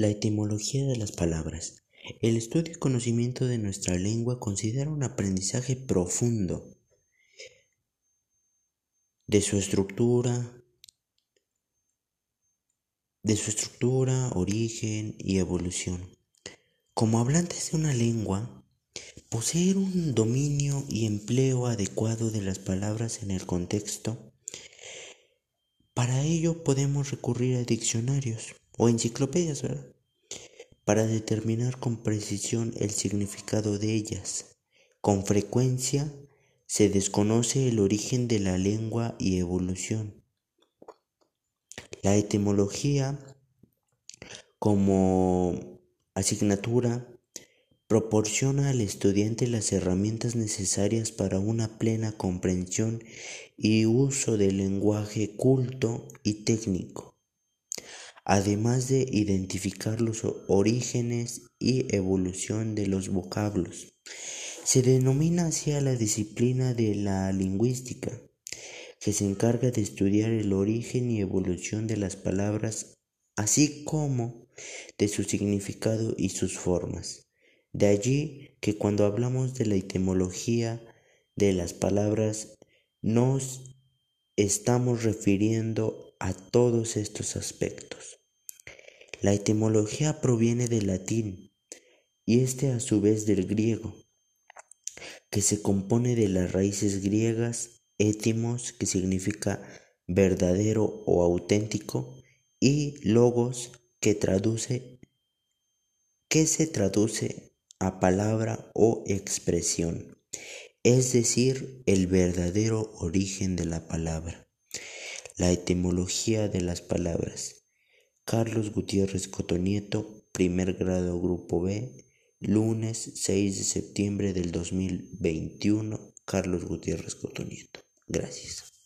La etimología de las palabras. El estudio y conocimiento de nuestra lengua considera un aprendizaje profundo de su estructura, de su estructura, origen y evolución. Como hablantes de una lengua, poseer un dominio y empleo adecuado de las palabras en el contexto. Para ello podemos recurrir a diccionarios o enciclopedias, ¿verdad? Para determinar con precisión el significado de ellas. Con frecuencia se desconoce el origen de la lengua y evolución. La etimología como asignatura proporciona al estudiante las herramientas necesarias para una plena comprensión y uso del lenguaje culto y técnico, además de identificar los orígenes y evolución de los vocablos. Se denomina así a la disciplina de la lingüística que se encarga de estudiar el origen y evolución de las palabras, así como de su significado y sus formas. De allí que cuando hablamos de la etimología de las palabras, nos estamos refiriendo a todos estos aspectos. La etimología proviene del latín y este a su vez del griego, que se compone de las raíces griegas étimos, que significa verdadero o auténtico, y logos, que traduce que se traduce a palabra o expresión, es decir, el verdadero origen de la palabra. La etimología de las palabras. Carlos Gutiérrez Cotonieto, primer grado Grupo B, lunes 6 de septiembre del 2021, Carlos Gutiérrez Cotonieto. Gracias.